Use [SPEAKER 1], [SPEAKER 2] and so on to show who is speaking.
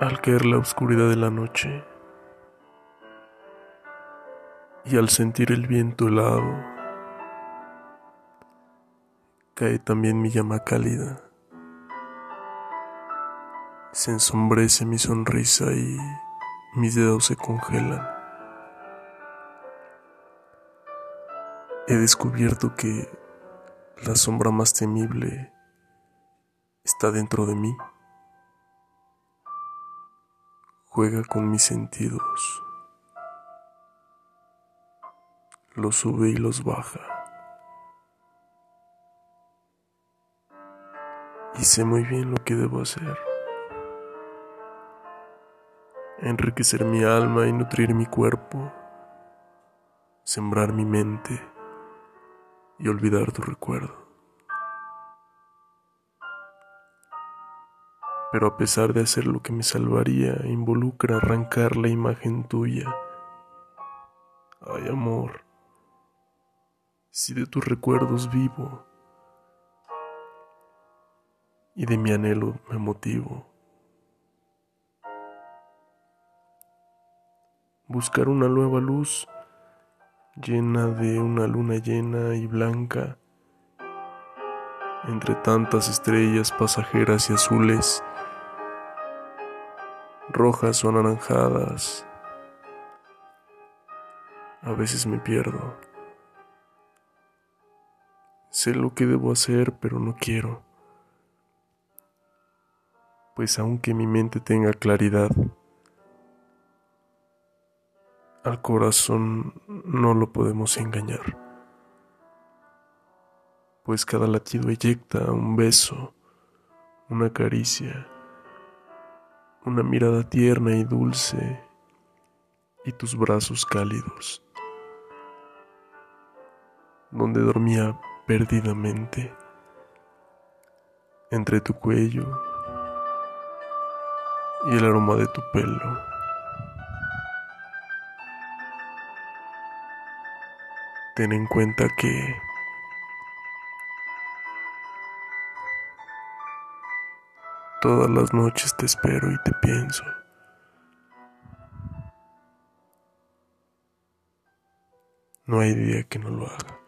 [SPEAKER 1] Al caer la oscuridad de la noche y al sentir el viento helado, cae también mi llama cálida. Se ensombrece mi sonrisa y mis dedos se congelan. He descubierto que la sombra más temible está dentro de mí. Juega con mis sentidos. Los sube y los baja. Y sé muy bien lo que debo hacer. Enriquecer mi alma y nutrir mi cuerpo. Sembrar mi mente y olvidar tu recuerdo. Pero a pesar de hacer lo que me salvaría, involucra arrancar la imagen tuya. Ay, amor, si de tus recuerdos vivo y de mi anhelo me motivo. Buscar una nueva luz llena de una luna llena y blanca entre tantas estrellas pasajeras y azules rojas o anaranjadas. A veces me pierdo. Sé lo que debo hacer, pero no quiero. Pues aunque mi mente tenga claridad, al corazón no lo podemos engañar. Pues cada latido eyecta un beso, una caricia una mirada tierna y dulce y tus brazos cálidos, donde dormía perdidamente entre tu cuello y el aroma de tu pelo. Ten en cuenta que Todas las noches te espero y te pienso. No hay día que no lo haga.